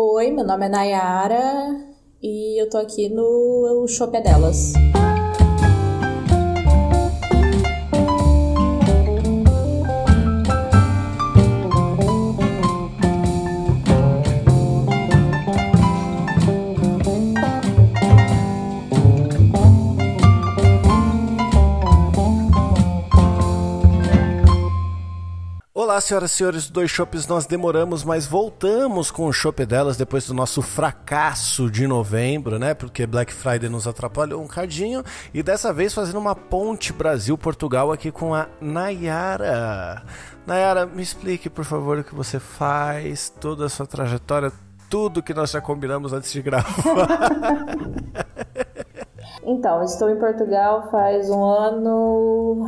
Oi, meu nome é Nayara e eu tô aqui no Shopee Delas. Olá, senhoras e senhores do Dois Shoppes, nós demoramos, mas voltamos com o Shopping delas depois do nosso fracasso de novembro, né? Porque Black Friday nos atrapalhou um cadinho. E dessa vez fazendo uma ponte Brasil-Portugal aqui com a Nayara. Nayara, me explique, por favor, o que você faz, toda a sua trajetória, tudo que nós já combinamos antes de gravar. então, estou em Portugal faz um ano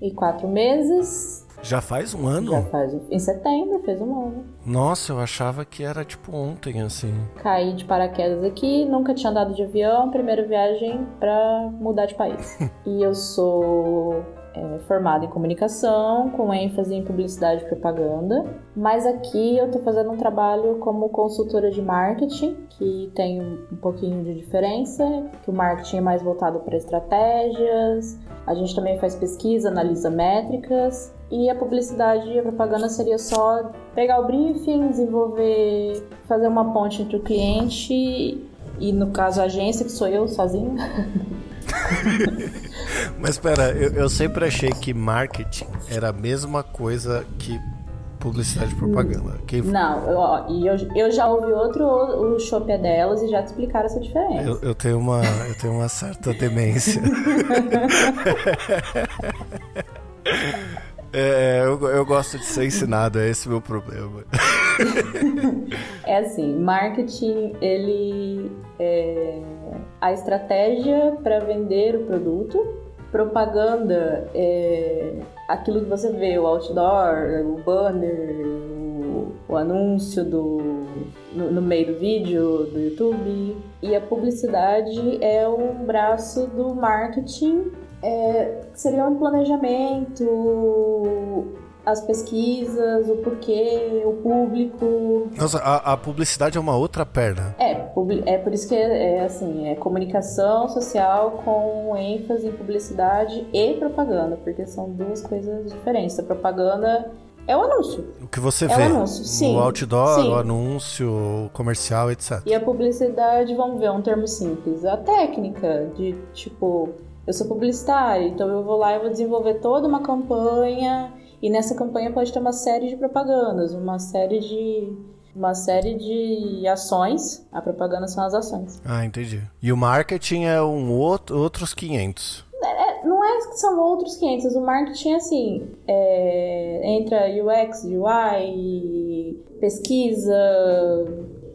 e quatro meses já faz um ano? Já faz. Em setembro fez um ano. Nossa, eu achava que era tipo ontem, assim. Caí de paraquedas aqui, nunca tinha andado de avião, primeira viagem pra mudar de país. e eu sou é, formada em comunicação, com ênfase em publicidade e propaganda. Mas aqui eu estou fazendo um trabalho como consultora de marketing, que tem um pouquinho de diferença, que o marketing é mais voltado para estratégias. A gente também faz pesquisa, analisa métricas e a publicidade e a propaganda seria só pegar o briefing, desenvolver, fazer uma ponte entre o cliente e, no caso, a agência, que sou eu sozinho. Mas espera, eu, eu, sempre achei que marketing era a mesma coisa que publicidade e propaganda. Quem... Não, e eu, eu, já ouvi outro, o Shopee é delas, e já te explicaram essa diferença. Eu, eu, tenho, uma, eu tenho uma certa demência. É, eu, eu gosto de ser ensinado, é esse meu problema. é assim, marketing, ele é a estratégia para vender o produto, propaganda é aquilo que você vê, o outdoor, o banner, o, o anúncio do, no, no, meio do vídeo, do YouTube. E a publicidade é um braço do marketing é, seria um planejamento, as pesquisas, o porquê, o público. Nossa, a, a publicidade é uma outra perna. É, é por isso que é, é, assim, é comunicação social com ênfase em publicidade e propaganda, porque são duas coisas diferentes. A propaganda é o anúncio. O que você é vê. O anúncio, sim. O outdoor, sim. o anúncio, o comercial, etc. E a publicidade, vamos ver, um termo simples. A técnica de, tipo, eu sou publicitária, então eu vou lá e vou desenvolver toda uma campanha e nessa campanha pode ter uma série de propagandas, uma série de uma série de ações. A propaganda são as ações. Ah, entendi. E o marketing é um outro, outros 500. É, é, não é que são outros 500. O marketing, assim, é, entra UX, UI, pesquisa,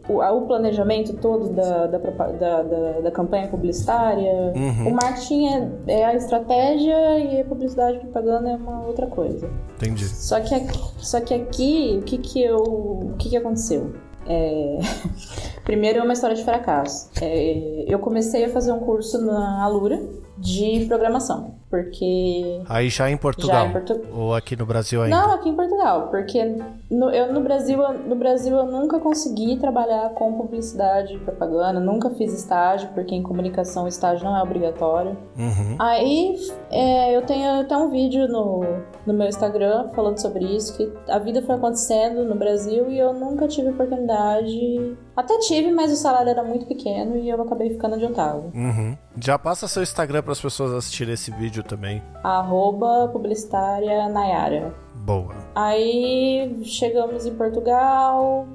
o, o planejamento todo da, da, da, da, da campanha publicitária. Uhum. O marketing é, é, a estratégia e a publicidade e propaganda é uma outra coisa. Entendi. Só que, só que aqui, o que que, eu, o que, que aconteceu? É... Primeiro é uma história de fracasso. É... Eu comecei a fazer um curso na Alura de programação. Porque. Aí já em Portugal? Já em Portu... Ou aqui no Brasil ainda? Não, aqui em Portugal. Porque no, eu no Brasil, no Brasil eu nunca consegui trabalhar com publicidade e propaganda, nunca fiz estágio, porque em comunicação o estágio não é obrigatório. Uhum. Aí é, eu tenho até um vídeo no, no meu Instagram falando sobre isso, que a vida foi acontecendo no Brasil e eu nunca tive oportunidade. Até tive, mas o salário era muito pequeno e eu acabei ficando tava. Uhum. Já passa seu Instagram para as pessoas assistirem esse vídeo também. Arroba publicitária Nayara. Boa. Aí chegamos em Portugal.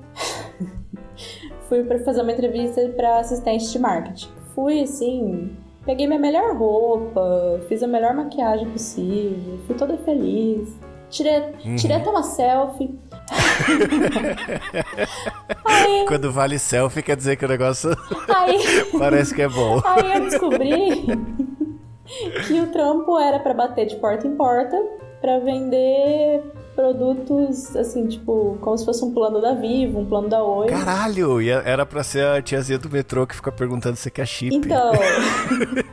Fui para fazer uma entrevista para assistente de marketing. Fui assim, peguei minha melhor roupa, fiz a melhor maquiagem possível, fui toda feliz. Tirei, uhum. tirei até uma selfie. aí, Quando vale selfie, quer dizer que o negócio aí, parece que é bom. Aí eu descobri que o trampo era para bater de porta em porta para vender produtos, assim, tipo, como se fosse um plano da Vivo, um plano da Oi. Caralho! E era pra ser a tiazinha do metrô que fica perguntando se quer chip. Então.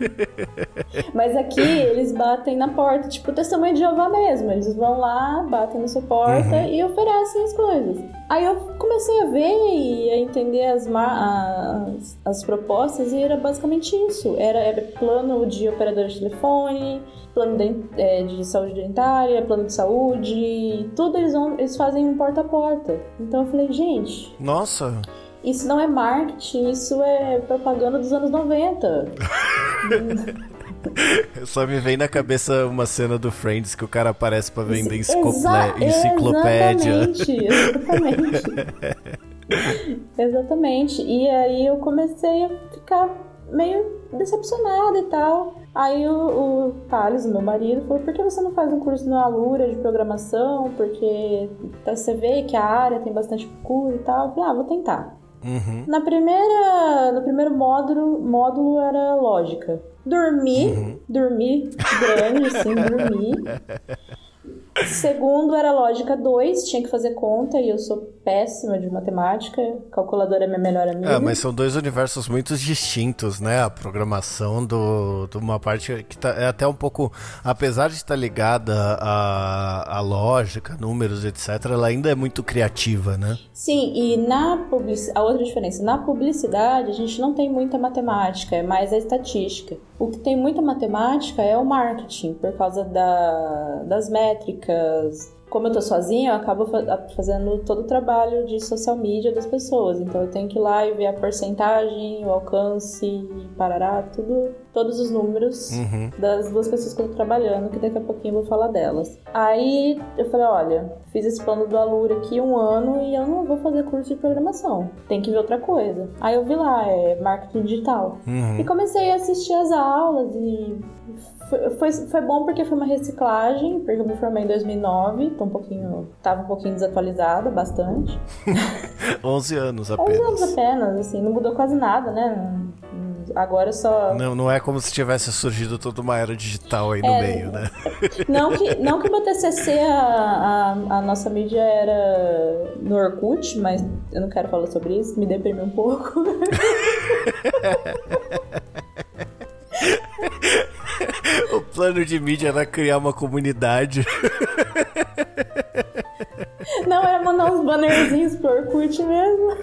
Mas aqui eles batem na porta, tipo, testemunho de Jeová mesmo. Eles vão lá, batem na sua porta uhum. e oferecem as coisas. Aí eu comecei a ver e a entender as, as, as propostas e era basicamente isso. Era, era plano de operador de telefone, plano de, é, de saúde dentária, plano de saúde, tudo eles, vão, eles fazem um porta a porta. Então eu falei, gente. Nossa! Isso não é marketing, isso é propaganda dos anos 90. Só me vem na cabeça uma cena do Friends que o cara aparece para vender Exa enciclopédia. Exatamente, exatamente. exatamente. E aí eu comecei a ficar meio decepcionada e tal. Aí o, o Thales, meu marido, falou: por que você não faz um curso na Alura de programação? Porque tá, você vê que a área tem bastante procura e tal. Eu falei: ah, vou tentar. Uhum. Na primeira, no primeiro módulo, módulo era lógica. Dormi, uhum. dormi grande, assim, dormi. Segundo era lógica 2, tinha que fazer conta e eu sou péssima de matemática, calculadora é minha melhor amiga. Ah, mas são dois universos muito distintos, né? A programação do, de uma parte que tá, é até um pouco, apesar de estar ligada à, à lógica, números, etc., ela ainda é muito criativa, né? Sim, e na publicidade, a outra diferença, na publicidade a gente não tem muita matemática, é mais a estatística. O que tem muita matemática é o marketing, por causa da, das métricas, como eu tô sozinha, eu acabo fazendo todo o trabalho de social media das pessoas. Então eu tenho que ir lá e ver a porcentagem, o alcance, parará, tudo, todos os números uhum. das duas pessoas que eu tô trabalhando, que daqui a pouquinho eu vou falar delas. Aí eu falei, olha, fiz esse plano do Alura aqui um ano e eu não vou fazer curso de programação. Tem que ver outra coisa. Aí eu vi lá, é marketing digital. Uhum. E comecei a assistir as aulas e foi, foi, foi, bom porque foi uma reciclagem, porque eu me formei em 2009, tô um pouquinho, tava um pouquinho desatualizada, bastante. 11 anos apenas. 11 anos apenas, assim, não mudou quase nada, né? Agora só. Não, não é como se tivesse surgido toda uma era digital aí no é, meio, né? Não que, não que o meu TCC, a, a, a, nossa mídia era no Orkut, mas eu não quero falar sobre isso, me deprime um pouco. o plano de mídia era criar uma comunidade. Não, era mandar uns bannerzinhos pro Orkut mesmo.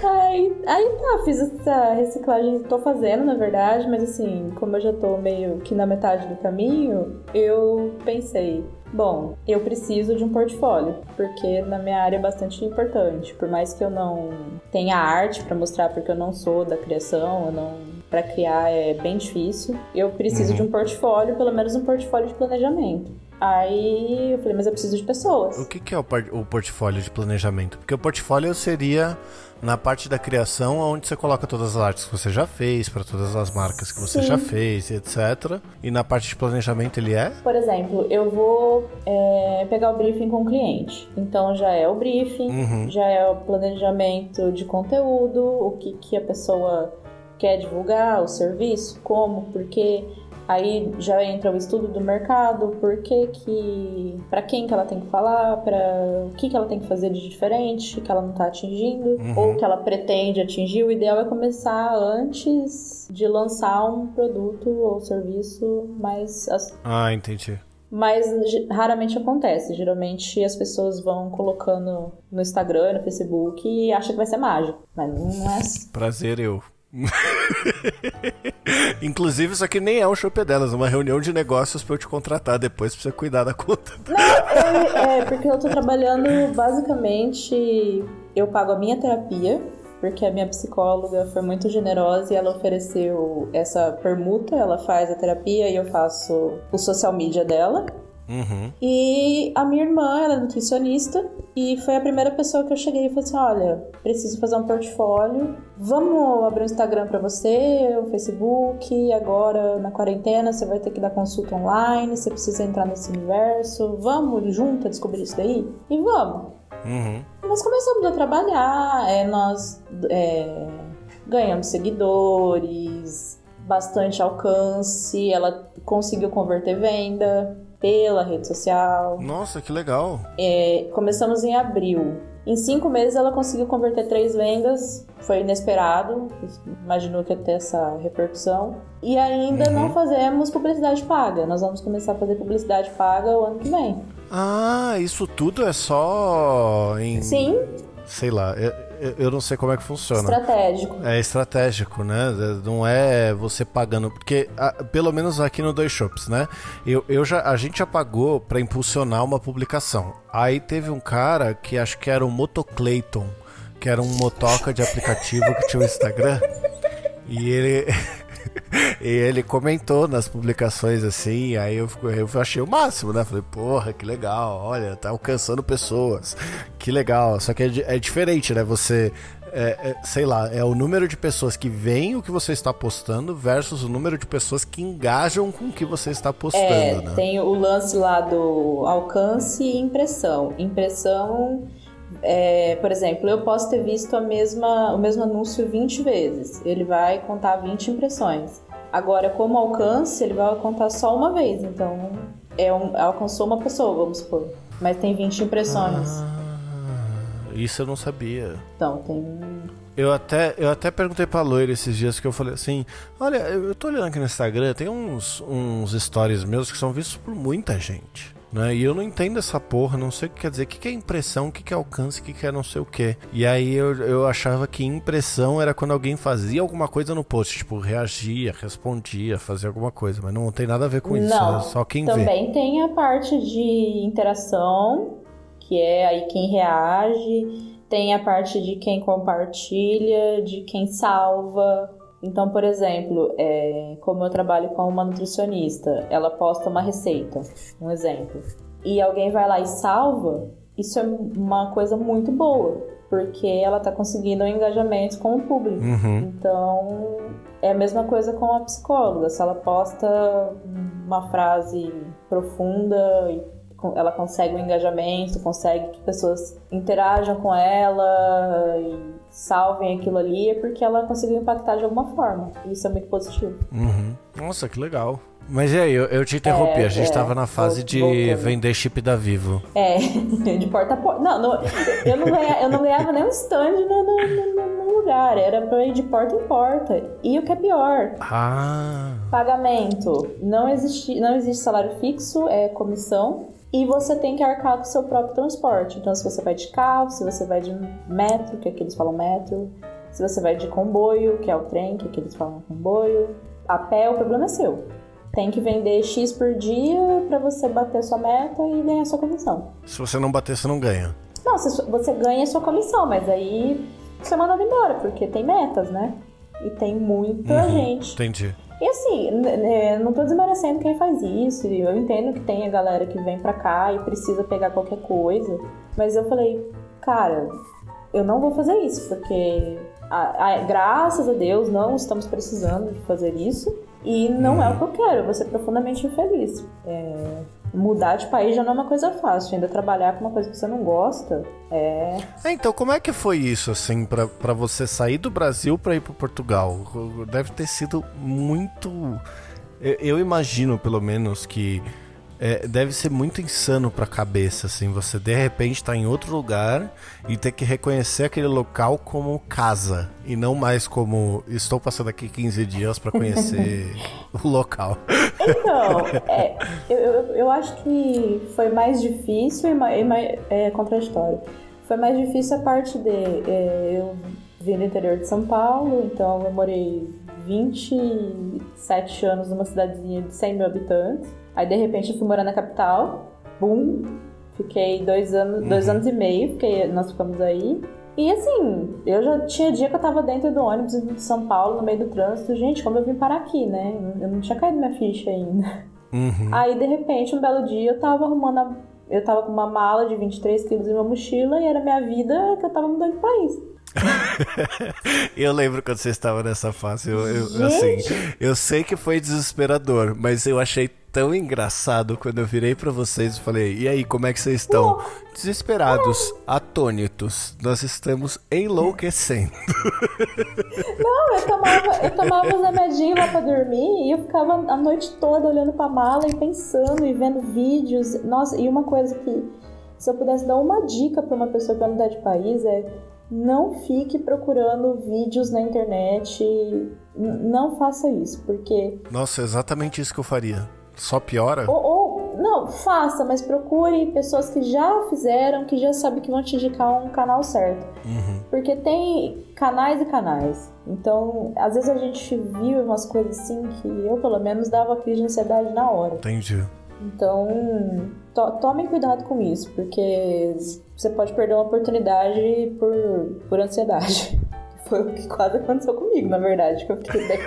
Aí, aí tá, fiz essa reciclagem, tô fazendo na verdade, mas assim, como eu já tô meio que na metade do caminho, eu pensei, bom, eu preciso de um portfólio, porque na minha área é bastante importante. Por mais que eu não tenha arte para mostrar, porque eu não sou da criação, eu não para criar é bem difícil. Eu preciso uhum. de um portfólio, pelo menos um portfólio de planejamento. Aí eu falei, mas eu preciso de pessoas. O que, que é o, o portfólio de planejamento? Porque o portfólio seria na parte da criação, onde você coloca todas as artes que você já fez, para todas as marcas que você Sim. já fez, etc. E na parte de planejamento ele é? Por exemplo, eu vou é, pegar o briefing com o cliente. Então já é o briefing, uhum. já é o planejamento de conteúdo, o que, que a pessoa quer divulgar, o serviço, como, porque Aí já entra o estudo do mercado, por que que... para quem que ela tem que falar, para o que que ela tem que fazer de diferente, que ela não está atingindo, uhum. ou que ela pretende atingir. O ideal é começar antes de lançar um produto ou serviço mais... Ah, entendi. Mas raramente acontece. Geralmente as pessoas vão colocando no Instagram, no Facebook e acham que vai ser mágico. Mas não é. Assim. Prazer, eu. Inclusive, isso aqui nem é um shopping delas, é uma reunião de negócios pra eu te contratar depois pra você cuidar da conta. Não, é, é, porque eu tô trabalhando basicamente. Eu pago a minha terapia, porque a minha psicóloga foi muito generosa e ela ofereceu essa permuta. Ela faz a terapia e eu faço o social media dela. Uhum. E a minha irmã, ela é nutricionista, e foi a primeira pessoa que eu cheguei e falei assim: olha, preciso fazer um portfólio. Vamos abrir um Instagram para você, o um Facebook. Agora, na quarentena, você vai ter que dar consulta online, você precisa entrar nesse universo. Vamos junto descobrir isso daí? E vamos. Uhum. Nós começamos a trabalhar, é, nós é, ganhamos seguidores, bastante alcance, ela conseguiu converter venda pela rede social. Nossa, que legal! É, começamos em abril. Em cinco meses ela conseguiu converter três vendas, foi inesperado, imaginou que ia ter essa repercussão. E ainda uhum. não fazemos publicidade paga, nós vamos começar a fazer publicidade paga o ano que vem. Ah, isso tudo é só em. Sim. Sei lá, eu, eu não sei como é que funciona. Estratégico. É estratégico, né? Não é você pagando. Porque, pelo menos aqui no Dois Shops, né? Eu, eu já, a gente já pagou pra impulsionar uma publicação. Aí teve um cara que acho que era o Motoclayton, que era um motoca de aplicativo que tinha o um Instagram. E ele. E ele comentou nas publicações assim, aí eu, eu achei o máximo, né? Falei, porra, que legal, olha, tá alcançando pessoas, que legal. Só que é, é diferente, né? Você, é, é, sei lá, é o número de pessoas que veem o que você está postando versus o número de pessoas que engajam com o que você está postando, é, né? Tem o lance lá do alcance e impressão. Impressão é, por exemplo, eu posso ter visto a mesma, o mesmo anúncio 20 vezes. Ele vai contar 20 impressões. Agora, como alcance, ele vai contar só uma vez. Então, é um, alcançou uma pessoa, vamos supor. Mas tem 20 impressões. Ah, isso eu não sabia. Então, tem. Eu até, eu até perguntei pra Loira esses dias que eu falei assim: Olha, eu tô olhando aqui no Instagram, tem uns, uns stories meus que são vistos por muita gente. Né? E eu não entendo essa porra, não sei o que quer dizer. O que é impressão, o que é alcance, o que é não sei o que. E aí eu, eu achava que impressão era quando alguém fazia alguma coisa no post, tipo, reagia, respondia, fazia alguma coisa. Mas não tem nada a ver com isso, não, é só quem também vê. Também tem a parte de interação, que é aí quem reage. Tem a parte de quem compartilha, de quem salva. Então, por exemplo, é, como eu trabalho com uma nutricionista, ela posta uma receita, um exemplo, e alguém vai lá e salva, isso é uma coisa muito boa, porque ela está conseguindo um engajamento com o público. Uhum. Então, é a mesma coisa com a psicóloga. Se ela posta uma frase profunda e ela consegue um engajamento, consegue que pessoas interajam com ela e salvem aquilo ali, é porque ela conseguiu impactar de alguma forma. Isso é muito positivo. Uhum. Nossa, que legal. Mas e aí, eu, eu te interrompi, é, a gente estava é, na fase de voltando. vender chip da Vivo. É, de porta a porta. Não, não eu, não ganhava, eu não ganhava nem um stand no, no, no, no, lugar, era pra ir de porta em porta. E o que é pior? Ah. Pagamento. Não existe, não existe salário fixo, é comissão e você tem que arcar com o seu próprio transporte. Então, se você vai de carro, se você vai de metro, que aqui eles falam metro, se você vai de comboio, que é o trem, que aqui eles falam comboio, a pé, o problema é seu. Tem que vender X por dia para você bater sua meta e ganhar sua comissão. Se você não bater, você não ganha. Não, você ganha sua comissão, mas aí você é mandado embora, porque tem metas, né? E tem muita uhum, gente. Entendi. E assim, não tô desmerecendo quem faz isso. Eu entendo que tem a galera que vem pra cá e precisa pegar qualquer coisa. Mas eu falei, cara, eu não vou fazer isso, porque a, a, graças a Deus não estamos precisando de fazer isso. E não é o que eu quero, eu vou ser profundamente infeliz. É, mudar de país já não é uma coisa fácil, ainda trabalhar com uma coisa que você não gosta é. é então, como é que foi isso, assim, para você sair do Brasil para ir para Portugal? Deve ter sido muito. Eu, eu imagino, pelo menos, que é, deve ser muito insano pra cabeça, assim, você de repente tá em outro lugar e ter que reconhecer aquele local como casa e não mais como estou passando aqui 15 dias para conhecer o local. Então, é, eu, eu, eu, acho que foi mais difícil e mais, mais é, contraditório. Foi mais difícil a parte de. É, eu vim do interior de São Paulo, então eu morei 27 anos numa cidadezinha de 100 mil habitantes. Aí de repente eu fui morar na capital, bum, fiquei dois anos, uhum. dois anos e meio, porque nós ficamos aí. E assim, eu já tinha dia que eu tava dentro do ônibus de São Paulo, no meio do trânsito. Gente, como eu vim parar aqui, né? Eu não tinha caído minha ficha ainda. Uhum. Aí, de repente, um belo dia, eu tava arrumando a... Eu tava com uma mala de 23 quilos em uma mochila e era minha vida que eu tava mudando de país. eu lembro quando você estava nessa fase. Eu, eu assim, eu sei que foi desesperador, mas eu achei tão engraçado quando eu virei para vocês e falei: "E aí, como é que vocês estão?" Desesperados, atônitos. Nós estamos enlouquecendo. Não, eu tomava, eu tomava os remedinhos lá para dormir e eu ficava a noite toda olhando para mala e pensando e vendo vídeos. Nossa, e uma coisa que se eu pudesse dar uma dica para uma pessoa que vai mudar de país é não fique procurando vídeos na internet. Não faça isso, porque. Nossa, é exatamente isso que eu faria. Só piora? Ou, ou não, faça, mas procure pessoas que já fizeram, que já sabem que vão te indicar um canal certo. Uhum. Porque tem canais e canais. Então, às vezes a gente viu umas coisas assim que eu, pelo menos, dava crise de ansiedade na hora. Entendi. Então, to tomem cuidado com isso, porque você pode perder uma oportunidade por, por ansiedade. Foi o que quase aconteceu comigo, na verdade, que eu fiquei bem.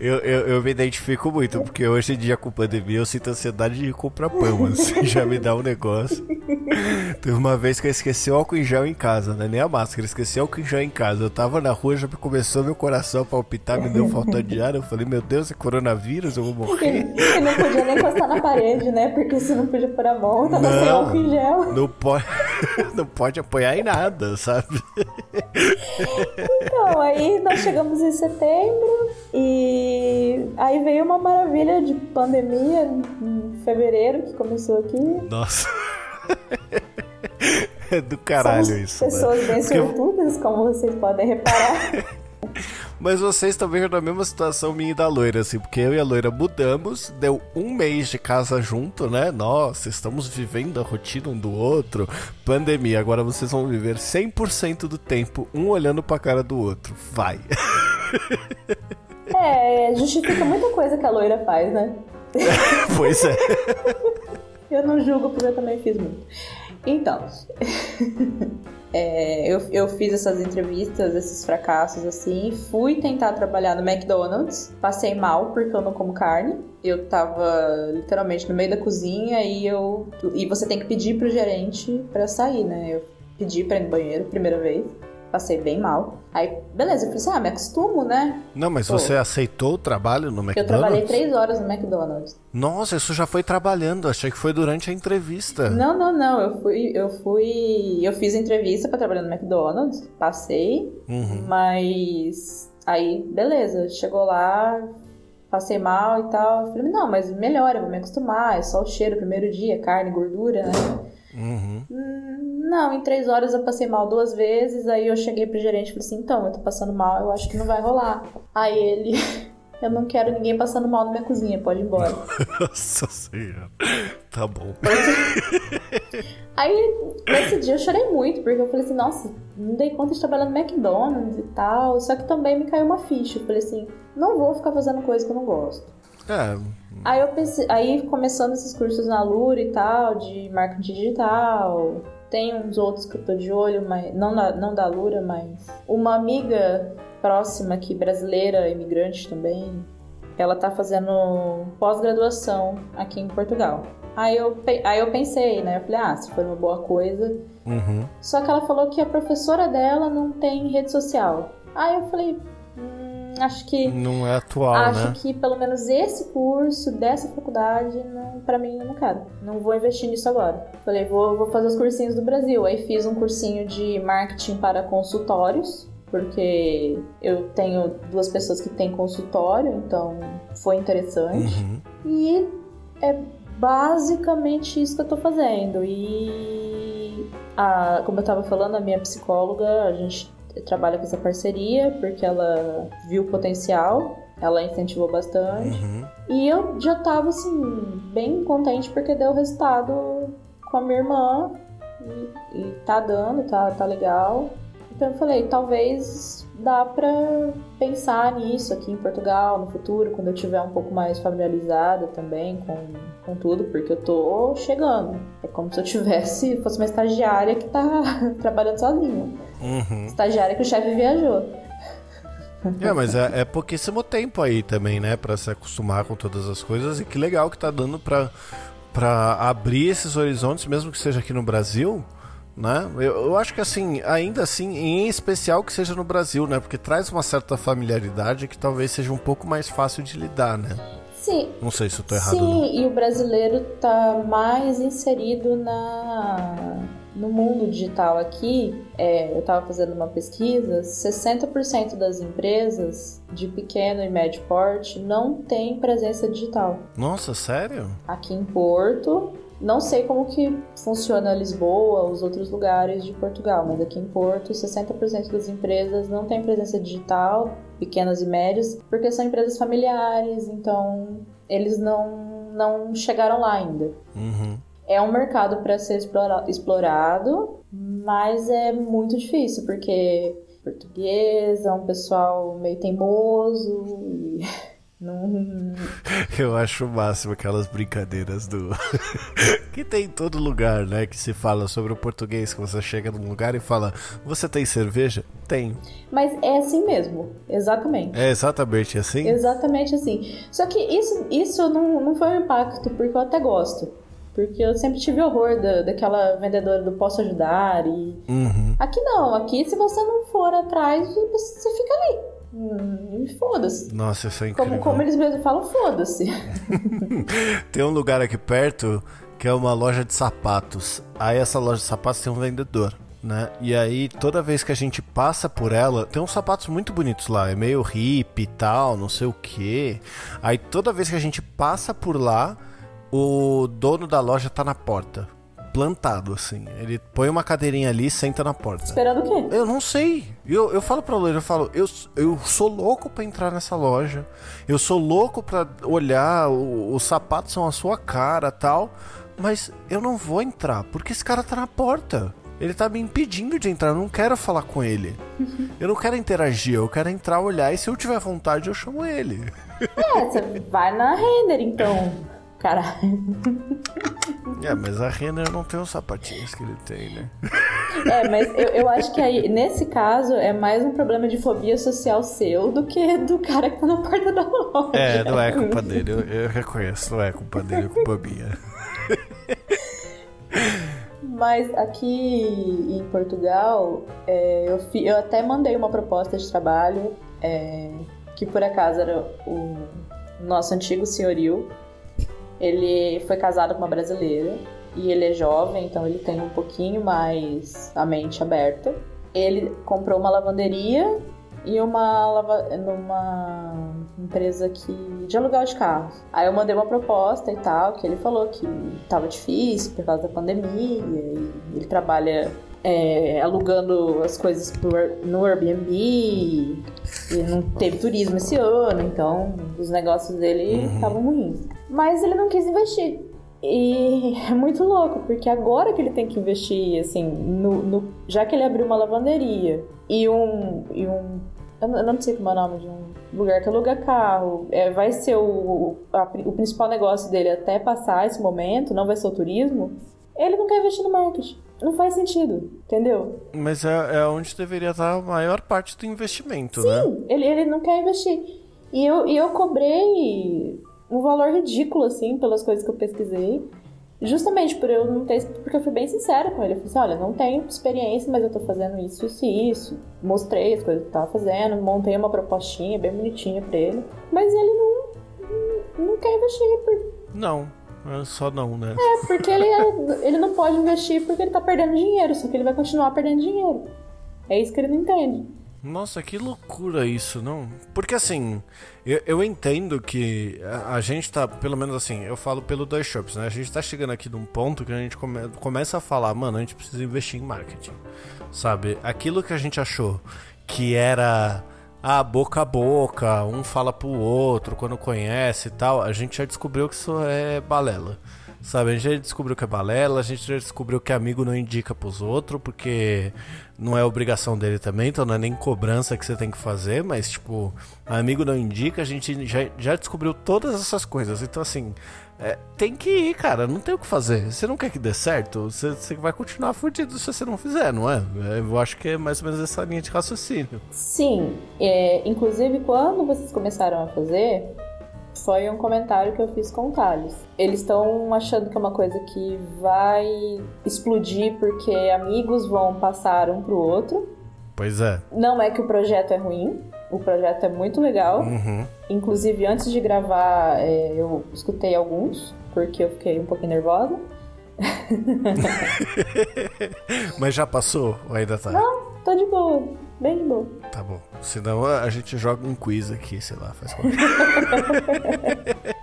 eu, eu, eu, me identifico muito, porque hoje em dia com pandemia eu sinto ansiedade de comprar pão, assim, já me dá um negócio. Teve uma vez que eu esqueci o álcool em gel em casa, né? Nem a máscara, esqueci o álcool em gel em casa. Eu tava na rua, já começou meu coração a palpitar, me deu falta de ar. Eu falei, meu Deus, é coronavírus, eu vou morrer. E não podia nem encostar na parede, né? Porque você não podia pôr a mão, tava não, sem álcool em gel. Não pode, não pode apoiar em nada, sabe? Então, aí nós chegamos em setembro e aí veio uma maravilha de pandemia em fevereiro que começou aqui. Nossa. É do caralho Somos isso. Pessoas né? bem sortudas, como vocês podem reparar. Mas vocês também estão na mesma situação minha e da loira, assim, porque eu e a loira mudamos, deu um mês de casa junto, né? Nossa, estamos vivendo a rotina um do outro. Pandemia, agora vocês vão viver 100% do tempo um olhando pra cara do outro. Vai. É, justifica muita coisa que a loira faz, né? pois é. Eu não julgo porque eu também fiz muito. Então, é, eu, eu fiz essas entrevistas, esses fracassos assim, fui tentar trabalhar no McDonald's, passei mal porque eu não como carne. Eu tava literalmente no meio da cozinha e eu e você tem que pedir pro gerente para sair, né? Eu pedi para ir no banheiro primeira vez passei bem mal. Aí, beleza, eu falei assim, ah, me acostumo, né? Não, mas Pô, você aceitou o trabalho no McDonald's? Eu trabalhei três horas no McDonald's. Nossa, isso já foi trabalhando, achei que foi durante a entrevista. Não, não, não, eu fui, eu fui, eu fiz entrevista para trabalhar no McDonald's, passei, uhum. mas aí, beleza, chegou lá, passei mal e tal, eu falei, não, mas melhor, eu vou me acostumar, é só o cheiro, primeiro dia, carne, gordura, né? Uhum. Não, em três horas eu passei mal duas vezes, aí eu cheguei pro gerente e falei assim, então, eu tô passando mal, eu acho que não vai rolar. Aí ele, eu não quero ninguém passando mal na minha cozinha, pode ir embora. Nossa senhora, tá bom. Aí, nesse dia eu chorei muito, porque eu falei assim, nossa, não dei conta de trabalhar no McDonald's e tal, só que também me caiu uma ficha, eu falei assim, não vou ficar fazendo coisa que eu não gosto. É. Aí eu pensei, aí começando esses cursos na Lura e tal, de marketing digital, tem uns outros que eu tô de olho, mas não da, não da Lura, mas uma amiga próxima aqui, brasileira, imigrante também, ela tá fazendo pós-graduação aqui em Portugal. Aí eu, aí eu pensei, né? Eu falei, ah, se for uma boa coisa. Uhum. Só que ela falou que a professora dela não tem rede social. Aí eu falei, acho que não é atual, acho né? que pelo menos esse curso dessa faculdade não para mim eu não quero. Não vou investir nisso agora. Falei vou, vou fazer os cursinhos do Brasil. Aí fiz um cursinho de marketing para consultórios porque eu tenho duas pessoas que têm consultório então foi interessante. Uhum. e é basicamente isso que eu tô fazendo. E a, como eu tava falando a minha psicóloga a gente trabalha com essa parceria porque ela viu o potencial, ela incentivou bastante. Uhum. E eu já tava assim, bem contente porque deu resultado com a minha irmã e, e tá dando, tá, tá legal. Então eu falei, talvez dá pra pensar nisso aqui em Portugal no futuro, quando eu tiver um pouco mais familiarizada também com, com tudo, porque eu tô chegando. É como se eu tivesse, fosse uma estagiária que tá trabalhando sozinha. Uhum. Estagiária que o chefe viajou. É, mas é, é pouquíssimo tempo aí também, né? Pra se acostumar com todas as coisas. E que legal que tá dando pra, pra abrir esses horizontes, mesmo que seja aqui no Brasil né? Eu, eu, acho que assim, ainda assim, em especial que seja no Brasil, né? Porque traz uma certa familiaridade que talvez seja um pouco mais fácil de lidar, né? Sim. Não sei se eu tô errado. Sim, e o brasileiro tá mais inserido na no mundo digital aqui, é, eu estava fazendo uma pesquisa, 60% das empresas de pequeno e médio porte não tem presença digital. Nossa, sério? Aqui em Porto, não sei como que funciona Lisboa, os outros lugares de Portugal, mas aqui em Porto, 60% das empresas não têm presença digital, pequenas e médias, porque são empresas familiares, então eles não não chegaram lá ainda. Uhum. É um mercado para ser explora explorado, mas é muito difícil, porque português é um pessoal meio teimoso e não... Eu acho o máximo aquelas brincadeiras do. que tem em todo lugar, né? Que se fala sobre o português, que você chega num lugar e fala: Você tem cerveja? Tem. Mas é assim mesmo, exatamente. É exatamente assim? Exatamente assim. Só que isso, isso não, não foi um impacto, porque eu até gosto. Porque eu sempre tive horror da, daquela vendedora do posso ajudar e. Uhum. Aqui não, aqui se você não for atrás, você fica ali. Hum, foda-se. Nossa, isso é incrível. Como, como eles mesmos falam, foda-se. tem um lugar aqui perto que é uma loja de sapatos. Aí essa loja de sapatos tem um vendedor. Né? E aí, toda vez que a gente passa por ela, tem uns sapatos muito bonitos lá, é meio hippie e tal, não sei o que. Aí, toda vez que a gente passa por lá, o dono da loja tá na porta plantado, assim. Ele põe uma cadeirinha ali e senta na porta. Esperando o quê? Eu não sei. Eu, eu falo pra loira, eu falo, eu, eu sou louco pra entrar nessa loja. Eu sou louco pra olhar, o, os sapatos são a sua cara tal. Mas eu não vou entrar, porque esse cara tá na porta. Ele tá me impedindo de entrar, eu não quero falar com ele. Eu não quero interagir, eu quero entrar, olhar e se eu tiver vontade eu chamo ele. É, você vai na render então. Caralho. É, mas a Renner não tem os sapatinhos que ele tem, né? É, mas eu, eu acho que aí, nesse caso, é mais um problema de fobia social seu do que do cara que tá na porta da loja. É, não é culpa dele, eu, eu reconheço, não é culpa dele, é culpa minha. Mas aqui em Portugal, é, eu, fi, eu até mandei uma proposta de trabalho, é, que por acaso era o nosso antigo senhorio, ele foi casado com uma brasileira e ele é jovem, então ele tem um pouquinho mais a mente aberta. Ele comprou uma lavanderia e uma lava... numa empresa que de aluguel de carros. Aí eu mandei uma proposta e tal, que ele falou que tava difícil por causa da pandemia e ele trabalha é, alugando as coisas no Airbnb e não teve turismo esse ano, então os negócios dele Uhum. estavam ruins. Mas ele não quis investir. E é muito louco, porque agora que ele tem que investir, assim, no, no- já que ele abriu uma lavanderia e um. E um eu não sei como é o nome de um lugar que aluga carro. É, vai ser o, a- o principal negócio dele até passar esse momento, não vai ser o turismo. Ele não quer investir no marketing. Não faz sentido, entendeu? Mas é, é onde deveria estar a maior parte do investimento, né? Sim, ele, ele não quer investir. E eu, e eu cobrei um valor ridículo, assim, pelas coisas que eu pesquisei. Justamente por eu não ter. Porque eu fui bem sincera com ele. Eu falei assim: olha, não tenho experiência, mas eu tô fazendo isso, isso e isso. Mostrei as coisas que eu tava fazendo, montei uma propostinha bem bonitinha pra ele. Mas ele não, não, não quer investir. por- Não, é só não, né? É, porque ele, é- ele não pode investir porque ele tá perdendo dinheiro, só que ele vai continuar perdendo dinheiro. É isso que ele não entende. Nossa, que loucura isso, não? Porque assim, eu, eu entendo que a, a gente tá, pelo menos assim, eu falo pelo dois shops, né? A gente tá chegando aqui num ponto que a gente come- começa a falar, mano, a gente precisa investir em marketing. Sabe? Aquilo que a gente achou que era ah, boca a boca, um fala pro outro quando conhece e tal, a gente já descobriu que isso é balela. Sabe, a gente já descobriu que é balela, a gente já descobriu que amigo não indica pros outros, porque não é obrigação dele também, então não é nem cobrança que você tem que fazer, mas tipo, amigo não indica, a gente já, já descobriu todas essas coisas. Então assim, é, tem que ir, cara, não tem o que fazer. Você não quer que dê certo, você, você vai continuar fudido se você não fizer, não é? É, Eu acho que é mais ou menos essa linha de raciocínio. Sim, é, inclusive quando vocês começaram a fazer, foi um comentário que eu fiz com o Thales. Eles estão achando que é uma coisa que vai explodir porque amigos vão passar um pro outro. Pois é. Não é que o projeto é ruim, o projeto é muito legal. Uhum. Inclusive, antes de gravar, é, eu escutei alguns, porque eu fiquei um pouquinho nervosa. Mas já passou ou ainda tá? Não, tô de boa, bem de boa. Tá bom. Senão a gente joga um quiz aqui, sei lá, faz qualquer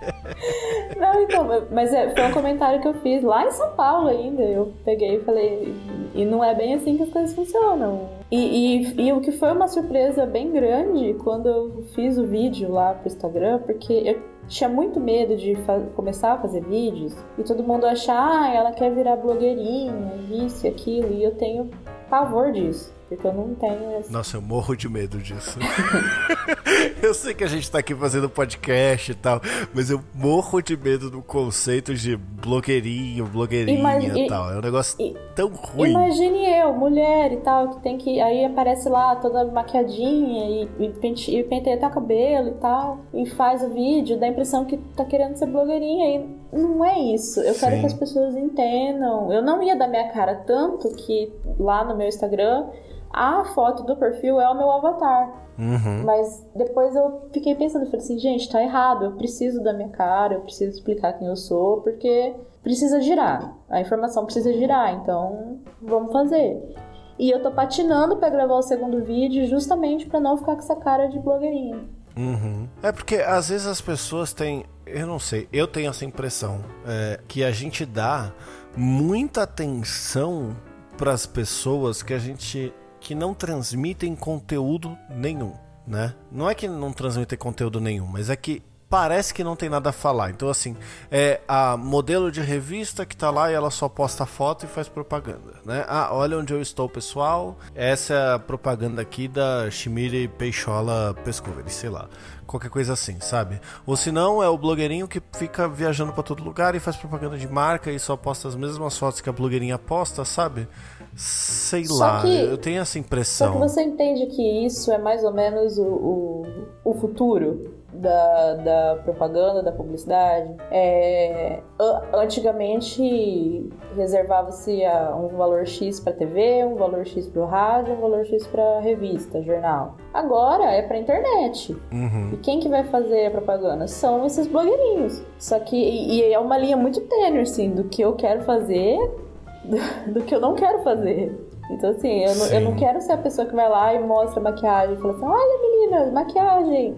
Não, então, mas é, foi um comentário que eu fiz lá em São Paulo ainda. Eu peguei e falei, e não é bem assim que as coisas funcionam. E, e, e o que foi uma surpresa bem grande quando eu fiz o vídeo lá pro Instagram, porque eu tinha muito medo de começar a fazer vídeos e todo mundo achar, ah, ela quer virar blogueirinha, isso e aquilo, e eu tenho pavor disso. Porque eu não tenho esse... Nossa, eu morro de medo disso. eu sei que a gente tá aqui fazendo podcast e tal, mas eu morro de medo do conceito de blogueirinho, blogueirinha e tal. É um negócio e... tão ruim. Imagine eu, mulher e tal, que tem que. Aí aparece lá toda maquiadinha e, e, pente, e penteia até o cabelo e tal, e faz o vídeo, dá a impressão que tá querendo ser blogueirinha. E não é isso. Eu Sim. quero que as pessoas entendam. Eu não ia dar minha cara tanto que lá no meu Instagram a foto do perfil é o meu avatar. Uhum. Mas depois eu fiquei pensando, falei assim, gente, tá errado, eu preciso da minha cara, eu preciso explicar quem eu sou, porque precisa girar. A informação precisa girar, então vamos fazer. E eu tô patinando para gravar o segundo vídeo justamente para não ficar com essa cara de blogueirinha. Uhum. É porque às vezes as pessoas têm, eu não sei, eu tenho essa impressão é, que a gente dá muita atenção para as pessoas que a gente que não transmitem conteúdo nenhum, né? Não é que não transmitem conteúdo nenhum, mas é que parece que não tem nada a falar. Então, assim, é a modelo de revista que tá lá e ela só posta foto e faz propaganda, né? Ah, olha onde eu estou, pessoal. Essa é a propaganda aqui da Chimire Peixola Pescovery, sei lá. Qualquer coisa assim, sabe? Ou se não, é o blogueirinho que fica viajando para todo lugar e faz propaganda de marca e só posta as mesmas fotos que a blogueirinha posta, sabe? Sei Só lá, que, eu tenho essa impressão. Só que você entende que isso é mais ou menos o, o, o futuro da, da propaganda, da publicidade. É, antigamente reservava-se um valor X para TV, um valor X para o rádio, um valor X para revista, jornal. Agora é para internet. Uhum. E quem que vai fazer a propaganda? São esses blogueirinhos. Só que e, e é uma linha muito tênue assim do que eu quero fazer do, que eu não quero fazer. Então, assim, eu não, eu não quero ser a pessoa que vai lá e mostra maquiagem e fala assim: olha, meninas, maquiagem.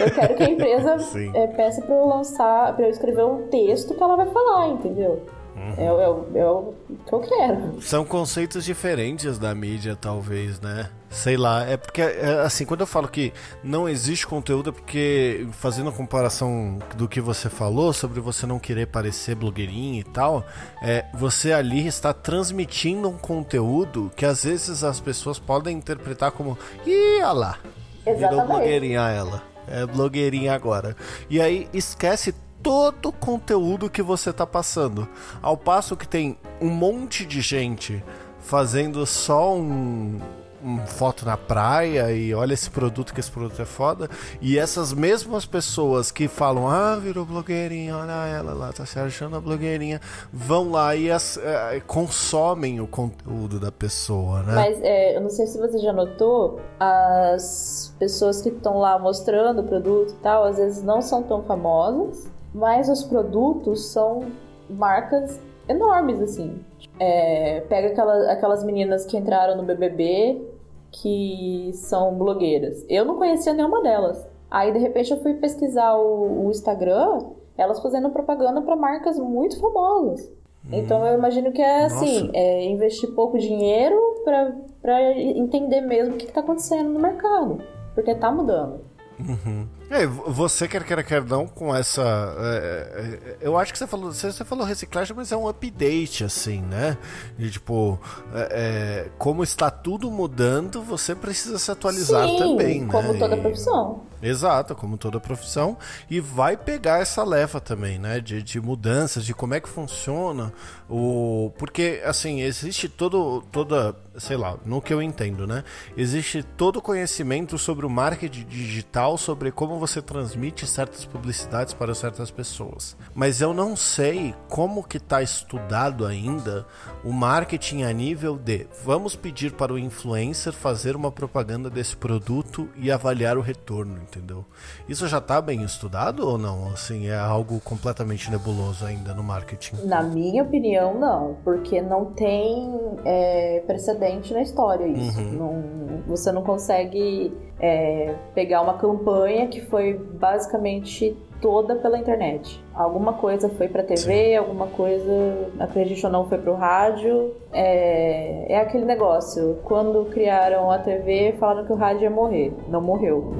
Eu quero que a empresa é, peça pra eu lançar, pra eu escrever um texto que ela vai falar, entendeu? Uhum. É, é, é, o que eu quero. São conceitos diferentes da mídia, talvez, né? Sei lá, é porque, é, assim, quando eu falo que não existe conteúdo, é porque, fazendo a comparação do que você falou sobre você não querer parecer blogueirinho e tal, é, você ali está transmitindo um conteúdo que às vezes as pessoas podem interpretar como, ih, olha lá, Exatamente. virou blogueirinha ela, é blogueirinha agora. E aí esquece todo o conteúdo que você está passando. Ao passo que tem um monte de gente fazendo só um, um foto na praia e olha esse produto que esse produto é foda. E essas mesmas pessoas que falam, ah, virou blogueirinha, olha ela lá, tá se achando a blogueirinha, vão lá e as, é, consomem o conteúdo da pessoa, né? Mas é, eu não sei se você já notou, as pessoas que estão lá mostrando o produto e tal, às vezes não são tão famosas mas os produtos são marcas enormes, assim. É, pega aquela, aquelas meninas que entraram no BBB, que são blogueiras. Eu não conhecia nenhuma delas. Aí, de repente, eu fui pesquisar o, o Instagram, elas fazendo propaganda para marcas muito famosas. Hum. Então, eu imagino que é assim, é investir pouco dinheiro para entender mesmo o que está acontecendo no mercado. Porque tá mudando. Uhum. É, você quer quer quer não com essa. É, é, eu acho que você falou. Você, falou reciclagem, mas é um update, assim, né? De tipo, é, é, como está tudo mudando, você precisa se atualizar Sim, também, como né? toda profissão. Exato, como toda profissão. E vai pegar essa leva também, né? De, de mudanças, de como é que funciona. o Porque, assim, existe todo, toda. Sei lá, no que eu entendo, né? Existe todo conhecimento sobre o marketing digital, sobre como você transmite certas publicidades para certas pessoas. Mas eu não sei como que está estudado ainda o marketing a nível de vamos pedir para o influencer fazer uma propaganda desse produto e avaliar o retorno, entendeu? Isso já está bem estudado ou não? Assim, é algo completamente nebuloso ainda no marketing? Na minha opinião, não, porque não tem é, precedente na história isso. Uhum. Não, você não consegue é, pegar uma campanha que foi basicamente toda pela internet. Alguma coisa foi para TV, Sim. alguma coisa, acredite ou não, foi para o rádio. É, é aquele negócio. Quando criaram a TV, falaram que o rádio ia morrer. Não morreu.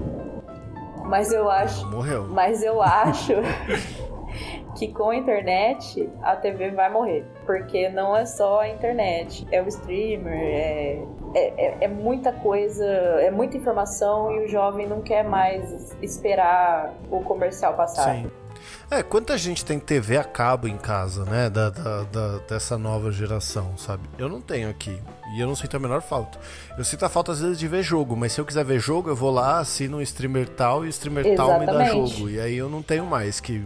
Mas eu acho. Morreu. Mas eu acho que com a internet a TV vai morrer. Porque não é só a internet, é o streamer, é, é, é, é, muita coisa, é muita informação e o jovem não quer mais esperar o comercial passar. Sim. É, quanta gente tem TV a cabo em casa, né? Da, da, da, dessa nova geração, sabe? Eu não tenho aqui. E eu não sinto a menor falta. Eu sinto a falta às vezes de ver jogo, mas se eu quiser ver jogo, eu vou lá, assino um streamer tal e o streamer Exatamente. tal me dá jogo. E aí eu não tenho mais que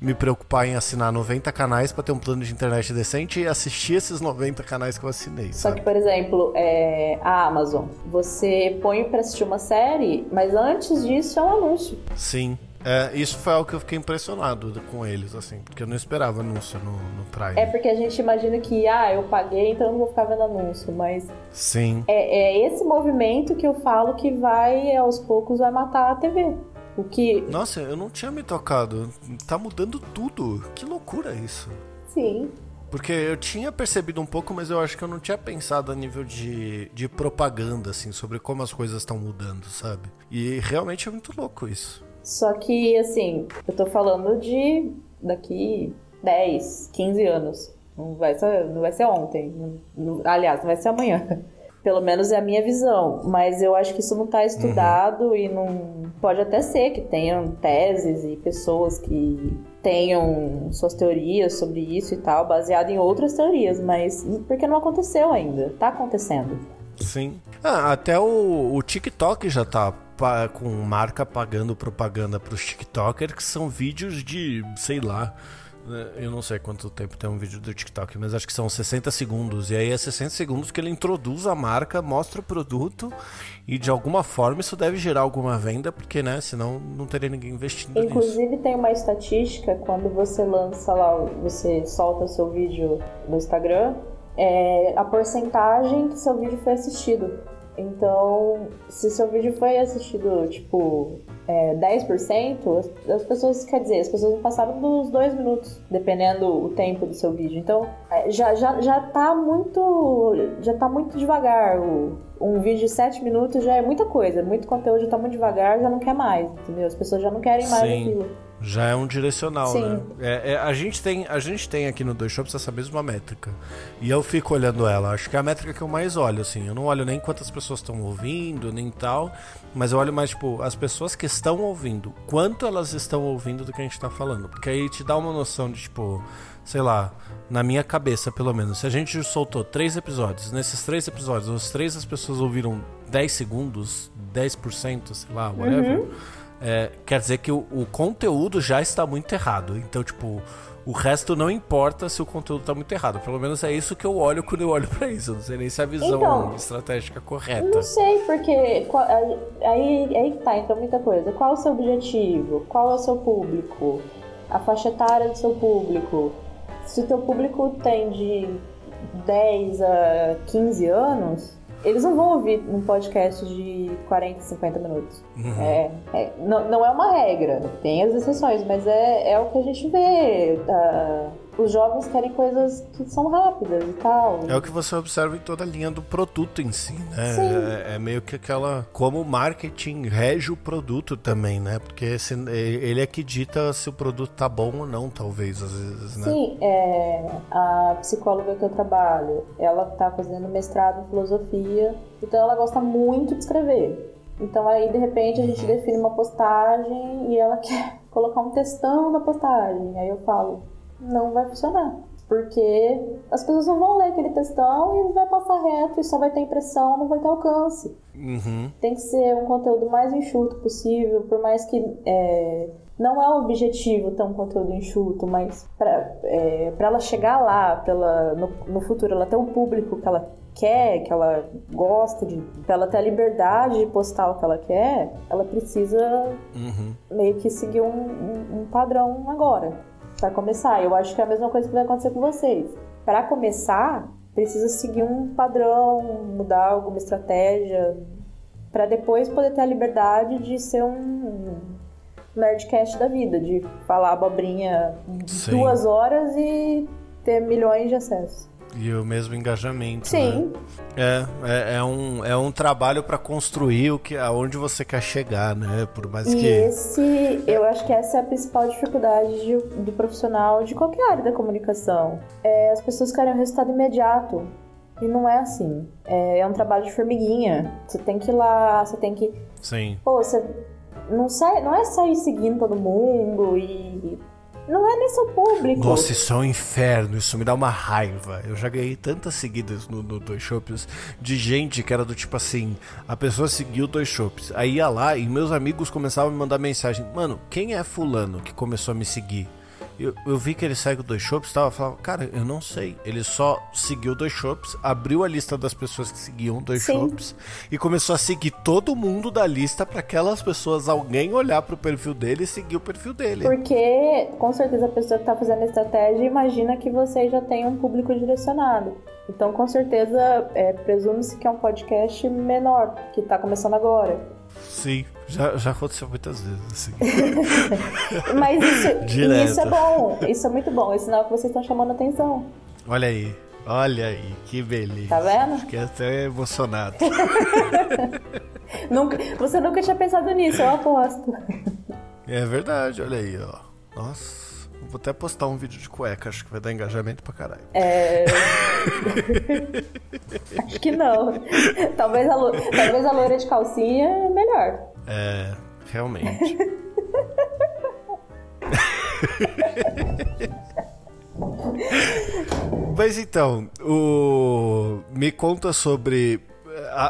me preocupar em assinar 90 canais para ter um plano de internet decente e assistir esses 90 canais que eu assinei. Só que, por exemplo, é, a Amazon, você põe para assistir uma série, mas antes disso é um anúncio. Sim. É, isso foi algo que eu fiquei impressionado com eles, assim, porque eu não esperava anúncio no, no Prime. É porque a gente imagina que, ah, eu paguei, então eu não vou ficar vendo anúncio, mas. Sim. É, é esse movimento que eu falo que vai, aos poucos, vai matar a TV. O que. Nossa, eu não tinha me tocado. Tá mudando tudo. Que loucura isso. Sim. Porque eu tinha percebido um pouco, mas eu acho que eu não tinha pensado a nível de, de propaganda, assim, sobre como as coisas estão mudando, sabe? E realmente é muito louco isso. Só que, assim, eu tô falando de daqui 10, 15 anos. Não vai ser, não vai ser ontem. Não, aliás, não vai ser amanhã. Pelo menos é a minha visão. Mas eu acho que isso não está estudado uhum. e não. Pode até ser que tenham teses e pessoas que tenham suas teorias sobre isso e tal, baseado em outras teorias, mas porque não aconteceu ainda. Tá acontecendo. Sim. Ah, até o, o TikTok já tá com marca pagando propaganda para os TikTokers, que são vídeos de, sei lá, né, eu não sei quanto tempo tem um vídeo do TikTok, mas acho que são 60 segundos. E aí é 60 segundos que ele introduz a marca, mostra o produto e de alguma forma isso deve gerar alguma venda, porque né, senão não teria ninguém investindo Inclusive nisso. tem uma estatística quando você lança lá, você solta seu vídeo no Instagram, é a porcentagem que seu vídeo foi assistido. Então, se seu vídeo foi assistido, tipo, é, 10%, as pessoas, quer dizer, as pessoas não passaram dos dois minutos, dependendo o tempo do seu vídeo. Então, é, já, já, já tá muito. Já tá muito devagar. O, um vídeo de 7 minutos já é muita coisa, muito conteúdo já tá muito devagar, já não quer mais, entendeu? As pessoas já não querem mais Sim. aquilo. Já é um direcional, Sim. né? É, é, a, gente tem, a gente tem aqui no Dois Shops essa mesma métrica. E eu fico olhando ela. Acho que é a métrica que eu mais olho, assim. Eu não olho nem quantas pessoas estão ouvindo, nem tal. Mas eu olho mais, tipo, as pessoas que estão ouvindo. Quanto elas estão ouvindo do que a gente tá falando. Porque aí te dá uma noção de, tipo, sei lá, na minha cabeça, pelo menos. Se a gente soltou três episódios, nesses três episódios, os três as pessoas ouviram 10 segundos, 10%, sei lá, whatever. Uhum é, quer dizer que o, o, conteúdo já está muito errado. Então, tipo, o resto não importa se o conteúdo está muito errado. Pelo menos é isso que eu olho quando eu olho para isso. Eu não sei nem se é a visão então, estratégica correta. Não sei, porque qual, aí, aí tá, então muita coisa. Qual é o seu objetivo? Qual é o seu público? A faixa etária do seu público? Se o teu público tem de 10 a 15 anos, eles não vão ouvir um podcast de 40, 50 minutos. Uhum. É, é, não, não é uma regra, tem as exceções, mas é, é o que a gente vê. Uh, os jovens querem coisas que são rápidas e tal. É o que você observa em toda a linha do produto em si, né? É, é, meio que aquela. Como o marketing rege o produto também, né? Porque ele é que dita se o produto tá bom ou não, talvez, às vezes, né? Sim, é, a psicóloga que eu trabalho, ela tá fazendo mestrado em filosofia, então ela gosta muito de escrever. Então aí de repente a gente uhum. define uma postagem e ela quer colocar um textão na postagem. Aí eu falo, não vai funcionar. Porque as pessoas não vão ler aquele textão e vai passar reto e só vai ter impressão, não vai ter alcance. Uhum. Tem que ser um conteúdo mais enxuto possível, por mais que é, não é o objetivo ter um conteúdo enxuto, mas para é, ela chegar lá, pra ela, no, no futuro ela ter um público que ela quer, que ela gosta de, pra ela ter a liberdade de postar o que ela quer, ela precisa uhum. meio que seguir um, um, um padrão agora para começar. Eu acho que é a mesma coisa que vai acontecer com vocês. Para começar, precisa seguir um padrão, mudar alguma estratégia, para depois poder ter a liberdade de ser um nerdcast da vida, de falar abobrinha Sim. duas horas e ter milhões de acessos. E o mesmo engajamento. Sim. Né? É, é, é, um, é um trabalho para construir o que, aonde você quer chegar, né? Por mais e que. esse, eu acho que essa é a principal dificuldade de, do profissional de qualquer área da comunicação. É, as pessoas querem um resultado imediato. E não é assim. É, é um trabalho de formiguinha. Você tem que ir lá, você tem que. Sim. Pô, você não, sai, não é sair seguindo todo mundo e não é nem seu público. Nossa, isso é um inferno, isso me dá uma raiva. Eu já ganhei tantas seguidas no, no Dois Shops de gente que era do tipo assim: a pessoa seguiu Dois Shops, aí ia lá e meus amigos começavam a me mandar mensagem: Mano, quem é Fulano que começou a me seguir? Eu, eu vi que ele segue o Dois Shops, tava falando, cara, eu não sei. Ele só seguiu Dois Shops, abriu a lista das pessoas que seguiam Dois Sim. Shops e começou a seguir todo mundo da lista para aquelas pessoas, alguém olhar pro perfil dele e seguir o perfil dele. Porque, com certeza, a pessoa que tá fazendo a estratégia imagina que você já tem um público direcionado. Então, com certeza, é, presume-se que é um podcast menor, que tá começando agora. Sim, já, já aconteceu muitas vezes, assim. Mas isso, isso é bom, isso é muito bom. É sinal que vocês estão chamando atenção. Olha aí, olha aí, que beleza. Tá vendo? Fiquei até emocionado. nunca, você nunca tinha pensado nisso, eu aposto. É verdade, olha aí, ó. Nossa. Vou até postar um vídeo de cueca, acho que vai dar engajamento pra caralho. É. acho que não. Talvez a, lo... Talvez a loira de calcinha é melhor. É, realmente. Mas então, o... me conta sobre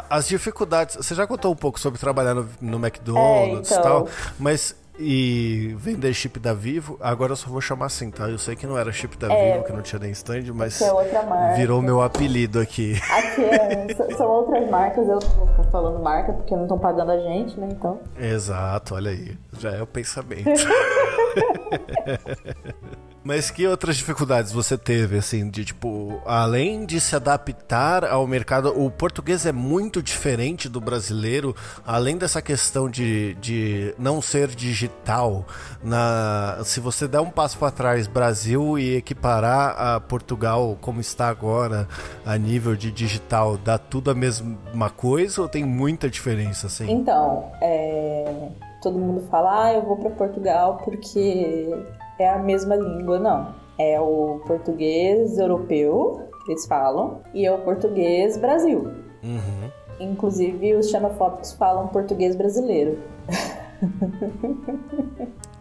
as dificuldades. Você já contou um pouco sobre trabalhar no, no McDonald's e é, então... tal, mas e vender chip da Vivo. Agora eu só vou chamar assim, tá? Eu sei que não era chip da é, Vivo, que não tinha nem stand, mas é virou meu apelido aqui. Aqui é, são outras marcas, eu não vou ficar falando marca porque não estão pagando a gente, né? Então. Exato, olha aí. Já é o pensamento. Mas que outras dificuldades você teve, assim, de tipo, além de se adaptar ao mercado, o português é muito diferente do brasileiro, além dessa questão de, de não ser digital. Na, se você der um passo para trás, Brasil, e equiparar a Portugal como está agora, a nível de digital, dá tudo a mesma coisa ou tem muita diferença, assim? Então, é todo mundo fala, ah, eu vou para Portugal porque é a mesma língua, não. É o português europeu, que eles falam, e é o português Brasil. Uhum. Inclusive, os xenofóbicos falam português brasileiro.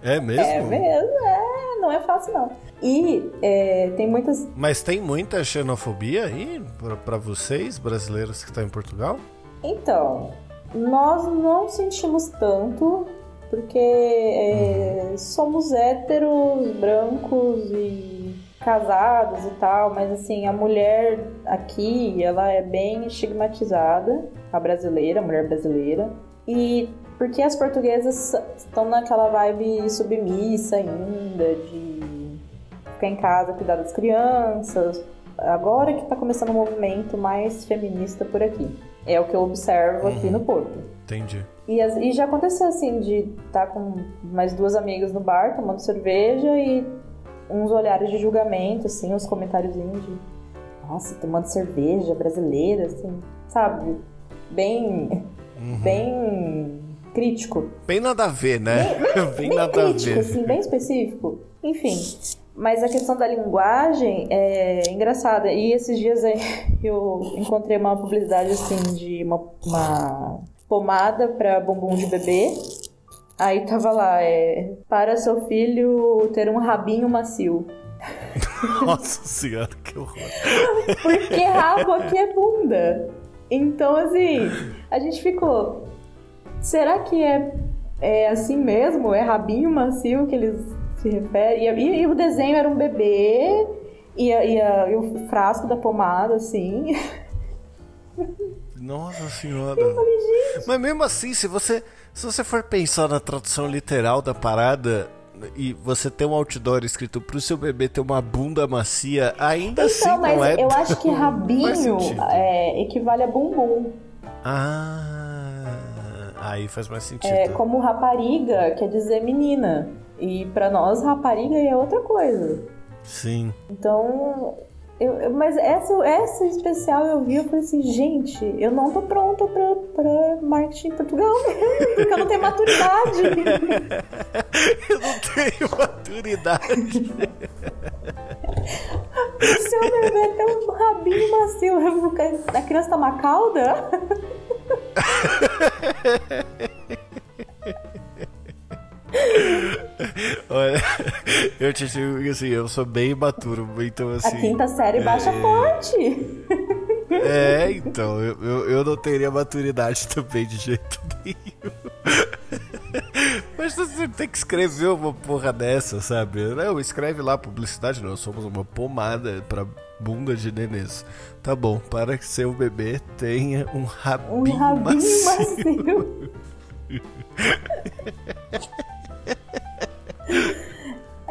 É mesmo? É mesmo, é, não é fácil não. E é, tem muitas. Mas tem muita xenofobia aí para vocês, brasileiros que estão em Portugal? Então, nós não sentimos tanto, porque é, somos héteros, brancos e casados e tal, mas assim, a mulher aqui, ela é bem estigmatizada, a brasileira, a mulher brasileira. E porque as portuguesas estão naquela vibe submissa ainda, de ficar em casa, cuidar das crianças. Agora que está começando um movimento mais feminista por aqui. É o que eu observo uhum. aqui no Porto. Entendi. E, e já aconteceu assim, de estar tá com mais duas amigas no bar, tomando cerveja e uns olhares de julgamento, assim, uns comentáriozinhos de nossa, tomando cerveja brasileira, assim, sabe? Bem. Uhum. Bem crítico. Bem nada a ver, né? Bem, bem, bem nada crítico, a ver. Assim, bem específico. Enfim. Mas a questão da linguagem é engraçada. E esses dias eu encontrei uma publicidade assim de uma, uma pomada para bumbum de bebê. Aí tava lá, é para seu filho ter um rabinho macio. Nossa senhora, que horror. Porque rabo aqui é bunda. Então, assim, a gente ficou. Será que é, é assim mesmo? É rabinho macio que eles se refere. E, e, e o desenho era um bebê e, a, e, a, e o frasco da pomada, assim. Nossa senhora. Falei, Mas mesmo assim, se você, se você for pensar na tradução literal da parada e você tem um outdoor escrito pro seu bebê ter uma bunda macia, ainda então, assim não é. Eu acho que rabinho é, equivale a bumbum. Ah, aí faz mais sentido. É como rapariga quer dizer menina. E para nós, rapariga é outra coisa. Sim. Então, Eu, eu, mas essa, essa especial eu vi, eu falei assim, gente, eu não tô pronta pra, pra marketing em Portugal porque eu não tenho maturidade. eu não tenho maturidade. o seu bebê tem um rabinho macio, a criança tá uma cauda? Olha, eu te digo assim, eu sou bem imaturo, então assim. A quinta série baixa é... forte. É, então, eu, eu, eu, não teria maturidade também de jeito nenhum. Mas você tem que escrever uma porra dessa, sabe? Não, escreve lá publicidade, não. Somos uma pomada pra bunda de nenês. Tá bom, para que seu bebê tenha um rabinho, um rabinho macio. macio.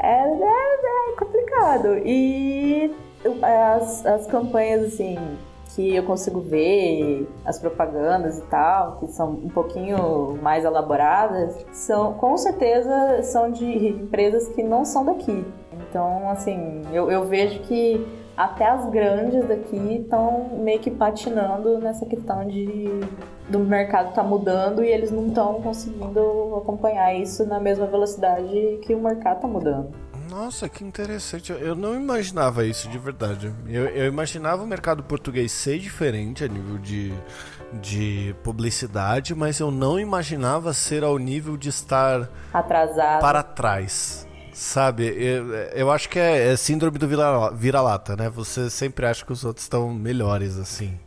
É, é, é complicado. E as, as campanhas, assim, que eu consigo ver, as propagandas e tal, que são um pouquinho mais elaboradas, são com certeza são de empresas que não são daqui. Então, assim, eu, eu vejo que até as grandes daqui estão meio que patinando nessa questão de do mercado tá mudando e eles não estão conseguindo acompanhar isso na mesma velocidade que o mercado tá mudando. Nossa, que interessante. Eu não imaginava isso de verdade. Eu, eu imaginava o mercado português ser diferente a nível de, de publicidade, mas eu não imaginava ser ao nível de estar atrasado para trás. Sabe, eu, eu acho que é, é síndrome do vira-lata, né? Você sempre acha que os outros estão melhores, assim.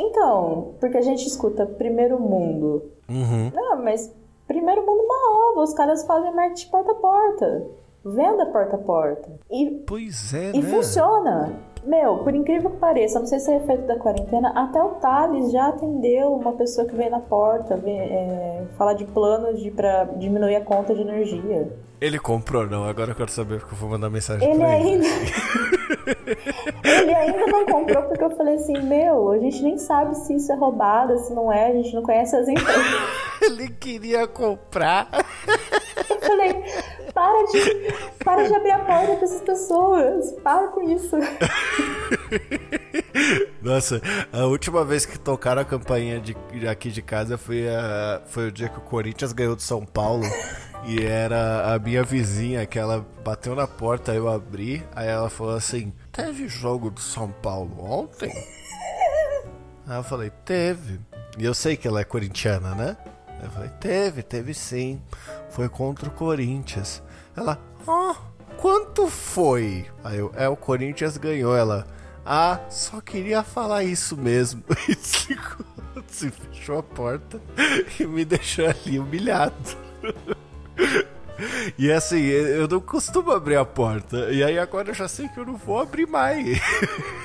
Então, porque a gente escuta primeiro mundo. Uhum. Não, mas primeiro mundo uma ova, os caras fazem marketing porta a porta. Venda porta a porta. E, pois é, E né? funciona. Meu, por incrível que pareça, não sei se é efeito da quarentena, até o Thales já atendeu uma pessoa que veio na porta é, falar de planos de, pra diminuir a conta de energia. Ele comprou, não. Agora eu quero saber porque eu vou mandar mensagem ele pra ele. Ainda... ele ainda não comprou porque eu falei assim, meu, a gente nem sabe se isso é roubado, se não é, a gente não conhece as empresas. ele queria comprar. Eu falei, para de, para de abrir a porta para essas pessoas. Para com isso. Nossa, a última vez que tocaram a campainha de, aqui de casa foi, a, foi o dia que o Corinthians ganhou de São Paulo. E era a minha vizinha que ela bateu na porta, eu abri, aí ela falou assim: Teve jogo do São Paulo ontem? Aí eu falei: Teve. E eu sei que ela é corintiana, né? Eu falei: Teve, teve sim. Foi contra o Corinthians. Ela: oh, quanto foi? Aí eu: É, o Corinthians ganhou. Ela: Ah, só queria falar isso mesmo. E se fechou a porta e me deixou ali humilhado. E assim, eu não costumo abrir a porta. E aí agora eu já sei que eu não vou abrir mais.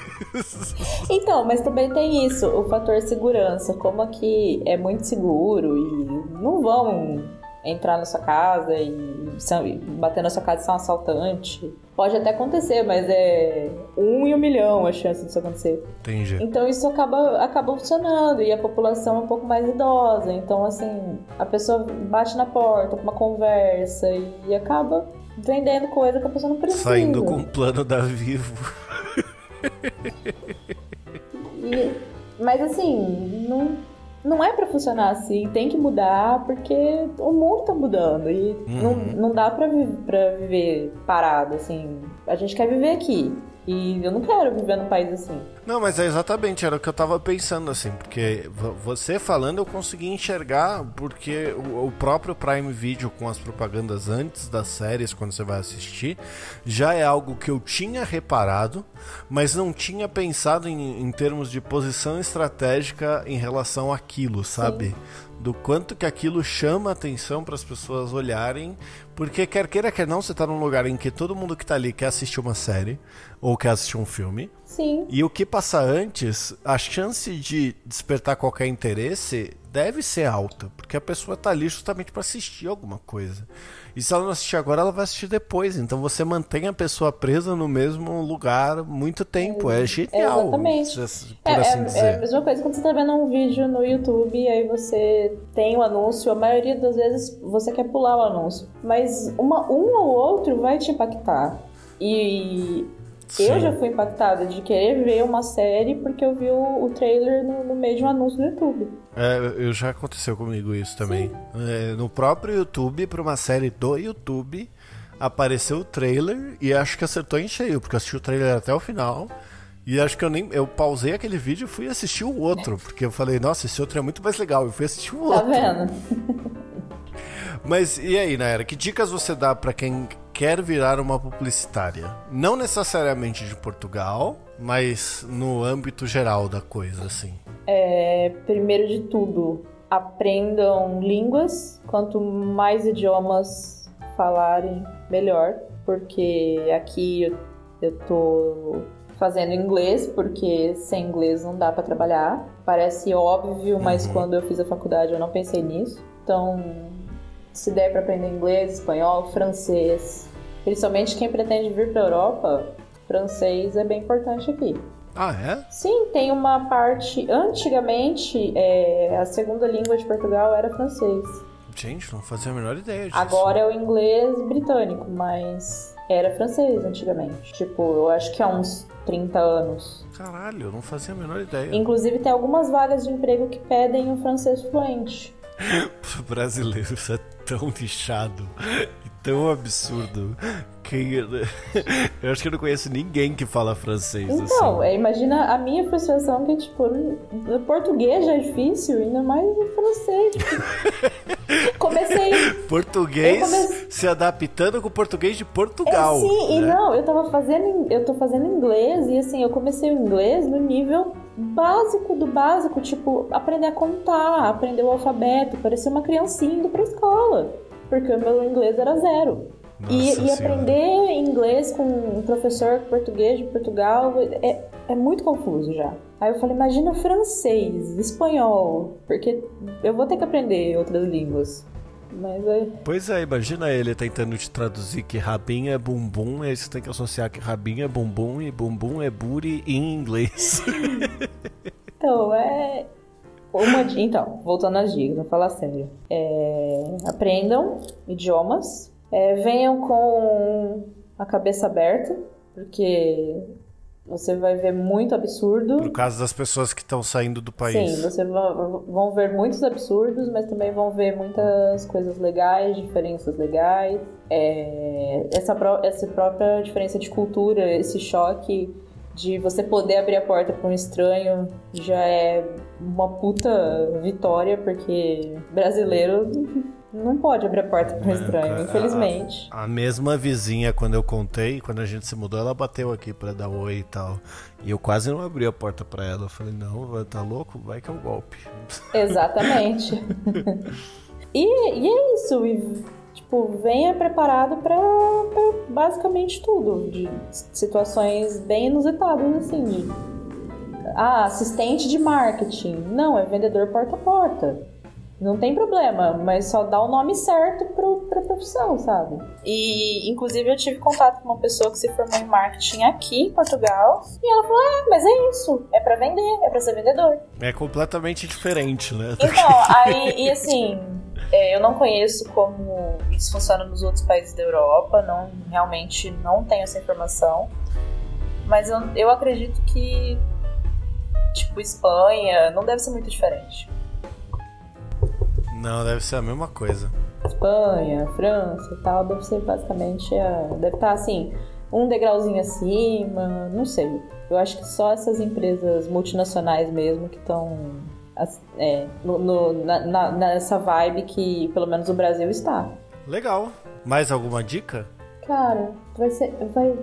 Então, mas também tem isso, o fator segurança. Como aqui é muito seguro e não vão entrar na sua casa e bater na sua casa e ser um assaltante. Pode até acontecer, mas é um em um milhão a chance disso acontecer. Entendi. Então isso acaba, acaba funcionando e a população é um pouco mais idosa. Então, assim, a pessoa bate na porta com uma conversa e acaba vendendo coisa que a pessoa não precisa. Saindo com o plano da Vivo. e, mas assim, não não é para funcionar assim, tem que mudar porque o mundo tá mudando e uhum. não, não dá para vi viver parado assim. A gente quer viver aqui. E eu não quero viver num país assim. Não, mas é exatamente, era o que eu tava pensando, assim, porque você falando eu consegui enxergar, porque o, próprio Prime Video com as propagandas antes das séries, quando você vai assistir, já é algo que eu tinha reparado, mas não tinha pensado em, em termos de posição estratégica em relação àquilo, sabe? Sim do quanto que aquilo chama atenção para as pessoas olharem, porque quer queira quer não, você está num lugar em que todo mundo que está ali quer assistir uma série ou quer assistir um filme. Sim. E o que passa antes, a chance de despertar qualquer interesse deve ser alta, porque a pessoa está ali justamente para assistir alguma coisa. E se ela não assistir agora, ela vai assistir depois. Então você mantém a pessoa presa no mesmo lugar muito tempo. É, é genial. Exatamente. Por é, assim é, dizer. é a mesma coisa quando você está vendo um vídeo no YouTube e aí você tem o um anúncio. A maioria das vezes você quer pular o anúncio. Mas uma, um ou outro vai te impactar. E Sim. Eu já fui impactada de querer ver uma série porque eu vi o, o trailer no, no, meio de um anúncio no YouTube. É, eu já aconteceu comigo isso também. É, no próprio YouTube, para uma série do YouTube, apareceu o trailer e acho que acertou em cheio, porque eu assisti o trailer até o final. E acho que eu nem. Eu pausei aquele vídeo e fui assistir o outro. Porque eu falei, nossa, esse outro é muito mais legal. Eu fui assistir o tá outro. Tá vendo? Mas e aí, Naira, que dicas você dá para quem quer virar uma publicitária? Não necessariamente de Portugal, mas no âmbito geral da coisa, assim. É, primeiro de tudo, aprendam línguas. Quanto mais idiomas falarem, melhor. Porque aqui eu, eu tô fazendo inglês, porque sem inglês não dá para trabalhar. Parece óbvio, mas uhum. quando eu fiz a faculdade eu não pensei nisso. Então, se der para aprender inglês, espanhol, francês, principalmente quem pretende vir para Europa, francês é bem importante aqui. Ah, é? Sim, tem uma parte. Antigamente, é, a segunda língua de Portugal era francês. Gente, não fazia a menor ideia disso. Agora é o inglês britânico, mas era francês antigamente. Tipo, eu acho que há uns 30 anos. Caralho, eu não fazia a menor ideia. Inclusive, tem algumas vagas de emprego que pedem o francês fluente. Brasileiro, isso é tão nichado e tão absurdo que eu acho que eu não conheço ninguém que fala francês. Então, assim. é, imagina a minha frustração que tipo, o português já é difícil, ainda mais o francês. Tipo, comecei português se adaptando com o português de Portugal. É, sim, né? e não, eu tava fazendo eu tô fazendo inglês e assim, eu comecei o inglês no nível básico do básico, tipo, aprender a contar, aprender o alfabeto, parecer uma criancinha indo pra escola. Porque o meu inglês era zero. e, e aprender inglês com um professor português de Portugal é, é muito confuso já. Aí eu falei, imagina francês, espanhol, porque eu vou ter que aprender outras línguas. Mas é... Pois é, imagina ele tentando te traduzir que rabinho é bumbum, aí você tem que associar que rabinho é bumbum e bumbum é booty em inglês. então, é. Uma, então, voltando às dicas, vou falar sério. É, aprendam idiomas, é, venham com a cabeça aberta, porque você vai ver muito absurdo. Por causa das pessoas que estão saindo do país. Sim, você vão ver muitos absurdos, mas também vão ver muitas coisas legais, diferenças legais. É, essa, essa própria diferença de cultura, esse choque de você poder abrir a porta para um estranho já é uma puta vitória, porque brasileiro não pode abrir a porta para um é, estranho, infelizmente. A, a, mesma vizinha, quando eu contei, quando a gente se mudou, ela bateu aqui para dar oi e tal. E eu quase não abri a porta para ela. Eu falei, não, tá louco? Vai que é um golpe. Exatamente. e, e é isso. E, tipo, venha preparado para basicamente tudo. De situações bem inusitadas, assim. De, ah, assistente de marketing. Não, é vendedor porta a porta não tem problema, mas só dá o nome certo pro, pra profissão, sabe? E, inclusive, eu tive contato com uma pessoa que se formou em marketing aqui em Portugal. E ela falou: É, mas é isso. É para vender, é para ser vendedor. É completamente diferente, né? Então, aí, e assim, é, eu não conheço como isso funciona nos outros países da Europa. Não, realmente não tenho essa informação. Mas eu, eu acredito que, tipo, Espanha não deve ser muito diferente. Não, deve ser a mesma coisa. Espanha, França e tal, deve ser basicamente. A... Deve estar assim, um degrauzinho acima, não sei. Eu acho que só essas empresas multinacionais mesmo que estão é, no, no, na, nessa vibe que pelo menos o Brasil está. Legal. Mais alguma dica? Cara, vai ser. Vai,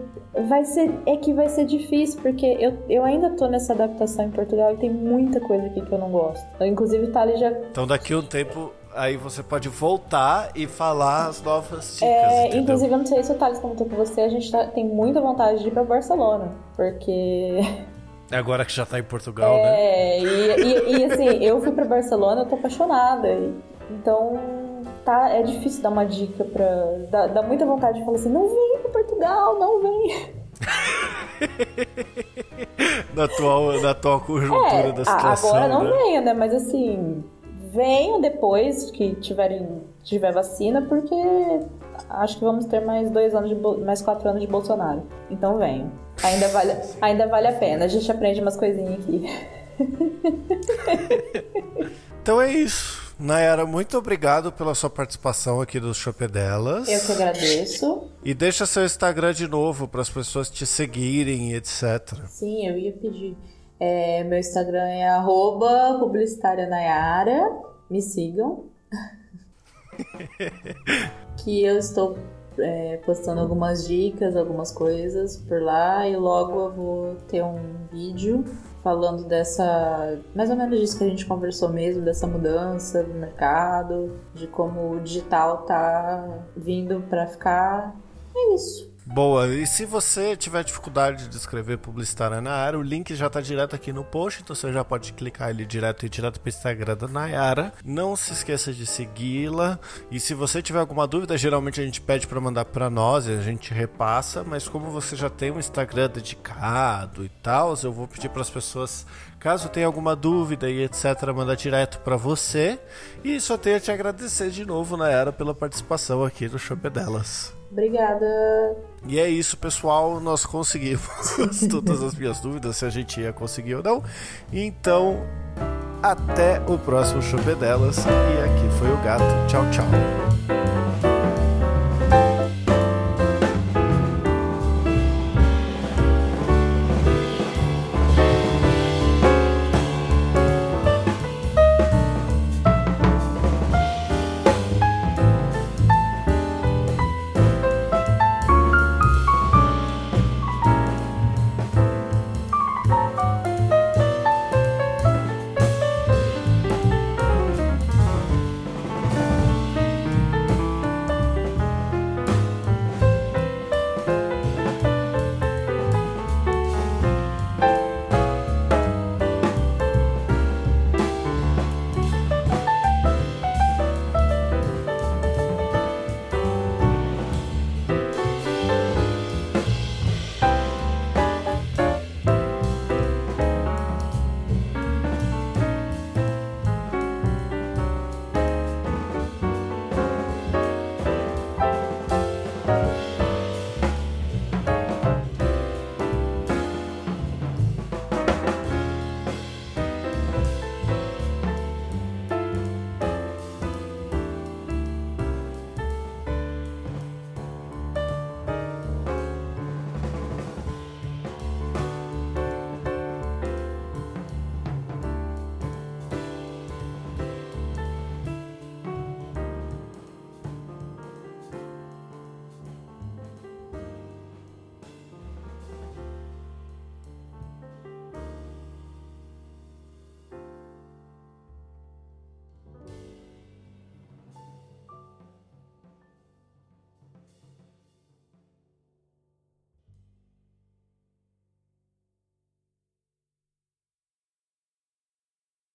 vai ser. É que vai ser difícil, porque eu, eu ainda tô nessa adaptação em Portugal e tem muita coisa aqui que eu não gosto. Eu, inclusive, o Thales já. Então, daqui a um tempo, aí você pode voltar e falar as novas dicas. É, entendeu? inclusive, eu não sei se o Thales comentou com você, a gente tá, tem muita vontade de ir pra Barcelona, porque. É agora que já tá em Portugal, é, né? É, e, e, e, assim, eu fui pra Barcelona, eu tô apaixonada. Então tá, é difícil dar uma dica pra. Dá, dá muita vontade de falar assim: não vem pra Portugal, não vem. na, atual, na atual conjuntura é, da situação. Agora não né? venha, né? Mas assim, venham depois que tiverem, tiver vacina, porque acho que vamos ter mais dois anos de mais quatro anos de Bolsonaro. Então venham. Ainda vale, ainda vale a pena. A gente aprende umas coisinhas aqui. então é isso. Nayara, muito obrigado pela sua participação aqui do Chopedelas. Eu que agradeço. E deixa seu Instagram de novo para as pessoas te seguirem, etc. Sim, eu ia pedir. É, meu Instagram é arroba publicitária Nayara. Me sigam. que eu estou é, postando algumas dicas, algumas coisas por lá e logo eu vou ter um vídeo falando dessa. mais ou menos disso que a gente conversou mesmo, dessa mudança do mercado, de como o digital tá vindo para ficar. É isso. Boa, e se você tiver dificuldade de escrever publicitária na área, o link já está direto aqui no post, então você já pode clicar ali direto e direto para o Instagram da Nayara. Não se esqueça de segui-la. E se você tiver alguma dúvida, geralmente a gente pede para mandar para nós e a gente repassa, mas como você já tem um Instagram dedicado e tal, eu vou pedir para as pessoas Caso tenha alguma dúvida e etc, mandar direto para você. E só tenho a te agradecer de novo, Nayara, pela participação aqui no Shop Delas. Obrigada. E é isso, pessoal. Nós conseguimos todas as minhas dúvidas, se a gente ia conseguir ou não. Então, até o próximo Chope delas. E aqui foi o gato. Tchau, tchau.